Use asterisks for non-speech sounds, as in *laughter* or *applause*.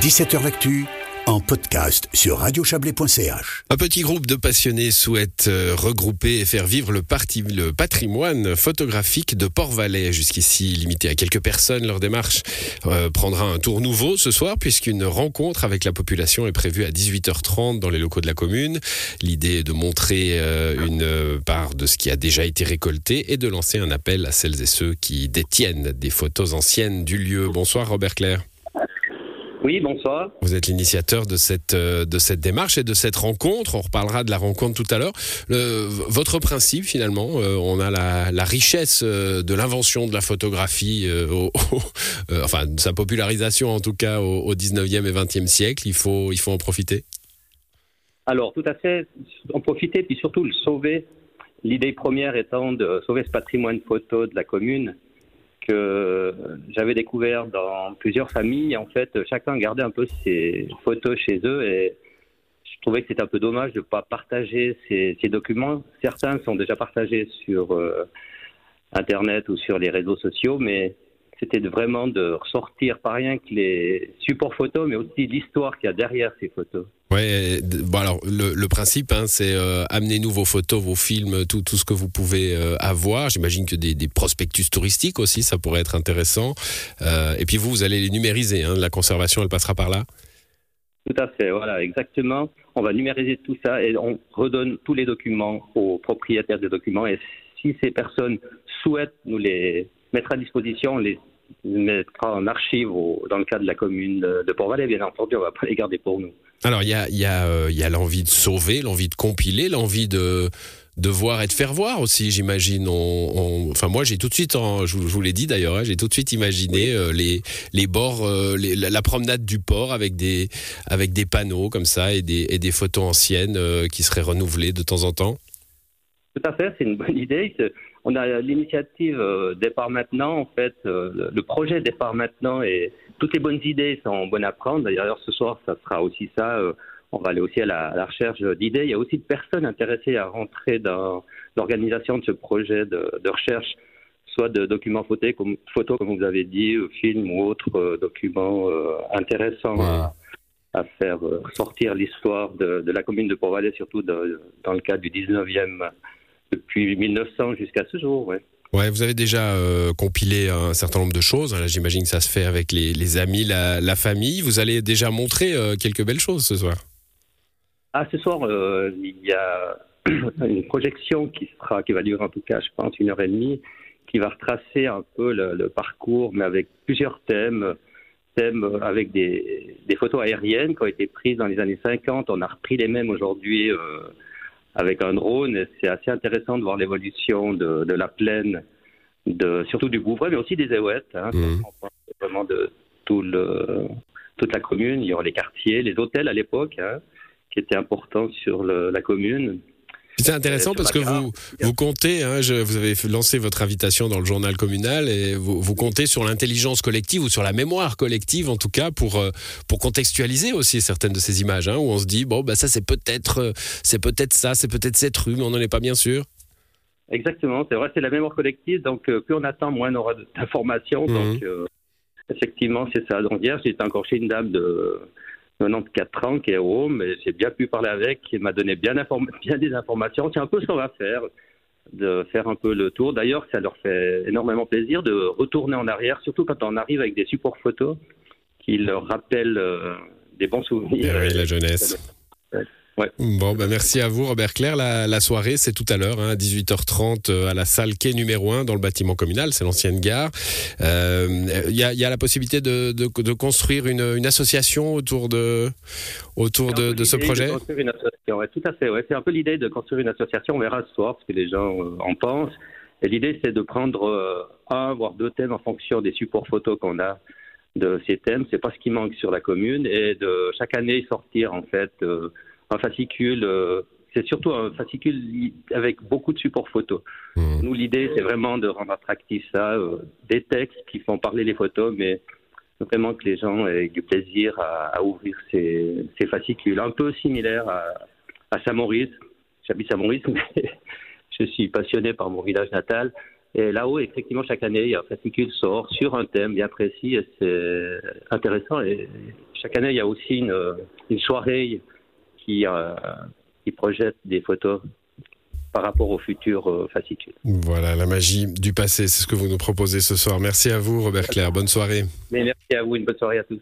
17h L'actu en podcast sur radiochablais.ch. Un petit groupe de passionnés souhaite euh, regrouper et faire vivre le, patrimoine photographique de Port-Valais. Jusqu'ici limité à quelques personnes, leur démarche euh, prendra un tour nouveau ce soir puisqu'une rencontre avec la population est prévue à 18h30 dans les locaux de la commune. L'idée est de montrer euh, une part de ce qui a déjà été récolté et de lancer un appel à celles et ceux qui détiennent des photos anciennes du lieu. Bonsoir Robert Claire. Oui, bonsoir. Vous êtes l'initiateur de cette, euh, de cette démarche et de cette rencontre. On reparlera de la rencontre tout à l'heure. Votre principe, finalement, euh, on a la, la richesse euh, de l'invention de la photographie, enfin, de sa popularisation en tout cas au, au, 19e et 20e siècle. Il faut, il faut en profiter Alors, tout à fait, en profiter, puis surtout le sauver. L'idée première étant de sauver ce patrimoine photo de la commune que j'avais découvert dans plusieurs familles. En fait, chacun gardait un peu ses photos chez eux et je trouvais que c'était un peu dommage de ne pas partager ces, documents. Certains sont déjà partagés sur euh, Internet ou sur les réseaux sociaux, mais c'était vraiment de ressortir pas rien que les supports photos, mais aussi l'histoire qu'il y a derrière ces photos. Ouais, bon alors le, principe, hein, c'est euh, amenez-nous vos photos, vos films, tout, tout ce que vous pouvez euh, avoir. J'imagine que des, prospectus touristiques aussi, ça pourrait être intéressant. Euh, et puis vous, vous allez les numériser. Hein, la conservation, elle passera par là. Tout à fait, voilà, exactement. On va numériser tout ça et on redonne tous les documents aux propriétaires des documents. Et si ces personnes souhaitent nous les mettre à disposition, on les mettra en archive dans le cas de la commune de Port-Valais. Bien entendu, on ne va pas les garder pour nous. Alors, il y a, y a, euh, y a l'envie de sauver, l'envie de compiler, l'envie de, de voir et de faire voir aussi, j'imagine. On, enfin, moi, j'ai tout de suite, je, vous l'ai dit d'ailleurs, hein, j'ai tout de suite imaginé euh, les, les bords, euh, la, promenade du port avec des, avec des panneaux comme ça et des, et des photos anciennes qui seraient renouvelées de temps en temps. Tout à fait, c'est une bonne idée. On a l'initiative Départ maintenant, en fait, le projet Départ maintenant et toutes les bonnes idées sont bonnes à prendre. D'ailleurs, ce soir, ça sera aussi ça. Euh, on va aller aussi à la, recherche d'idées. Il y a aussi de personnes intéressées à rentrer dans l'organisation de ce projet de, recherche, soit de documents photos, comme, photos, comme vous avez dit, ou films ou autres euh, documents euh, intéressants à, faire sortir l'histoire de, la commune de Port-Valais, surtout dans le cadre du 19e, depuis 1900 jusqu'à ce jour. Ouais. Ouais, vous avez déjà euh, compilé un certain nombre de choses. J'imagine que ça se fait avec les, amis, la, famille. Vous allez déjà montrer euh, quelques belles choses ce soir. Ah, ce soir, euh, il y a *clears throat* une projection qui sera, qui va durer en tout cas, je pense, une heure et demie, qui va retracer un peu le, parcours, mais avec plusieurs thèmes, thèmes avec des, photos aériennes qui ont été prises dans les années 50. On a repris les mêmes aujourd'hui avec un drone. C'est assez intéressant de voir l'évolution de, de, la plaine, de, surtout du Bouvray, mais aussi des Éouettes. Hein, mmh. Vraiment de tout le, toute la commune. Il y aura les quartiers, les hôtels à l'époque, hein, qui étaient importants sur le, la commune. C'est intéressant parce que vous, vous comptez, hein, je, vous avez lancé votre invitation dans le journal communal et vous, vous comptez sur l'intelligence collective ou sur la mémoire collective en tout cas pour, euh, pour contextualiser aussi certaines de ces images hein, où on se dit bon bah ça c'est peut-être euh, c'est peut-être ça, c'est peut-être cette rue mais on n'en est pas bien sûr. Exactement, c'est vrai, c'est la mémoire collective donc euh, plus on attend moins on aura d'informations mmh. donc effectivement c'est ça. Donc hier j'étais encore chez une dame de 94 ans qui est au mais j'ai bien pu parler avec, il m'a donné bien, *laughs* bien des informations. C'est un peu ce qu'on va faire, de faire un peu le tour. D'ailleurs, ça leur fait énormément plaisir de retourner en arrière, surtout quand on arrive avec des supports photos qui leur rappellent euh, des bons souvenirs. Oui, la jeunesse. Bon, ben merci à vous, Robert Claire. La, soirée, c'est tout à l'heure, hein, à 18h30, euh, à la salle quai numéro 1 dans le bâtiment communal, c'est l'ancienne gare. Il euh, y, a, y, a, la possibilité de, de, de construire une, une, association autour de, autour de, de ce projet? construire une association, ouais, Tout à fait, ouais. c'est un peu l'idée de construire une association. On verra ce soir ce que les gens euh, en pensent. Et l'idée, c'est de prendre un, voire deux thèmes en fonction des supports photos qu'on a de ces thèmes. C'est pas ce qui manque sur la commune. Et de chaque année sortir, en fait un fascicule. Euh, c'est surtout un fascicule avec beaucoup de supports photos. Mmh. Nous, l'idée, c'est vraiment de rendre attractif ça, euh, des textes qui font parler les photos, mais vraiment que les gens aient du plaisir à, ouvrir ces, fascicules. Un peu similaire à, à Saint-Maurice. J'habite Saint-Maurice, *laughs* mais je suis passionné par mon village natal. Et là-haut, effectivement, chaque année, il y a un fascicule sort sur un thème bien précis et c'est intéressant. Et chaque année, il y a aussi une, une soirée qui, qui projette des photos par rapport au futur fascicule. Voilà, la magie du passé, c'est ce que vous nous proposez ce soir. Merci à vous, Robert Claire. Bonne soirée. Mais merci à vous, une bonne soirée à tous.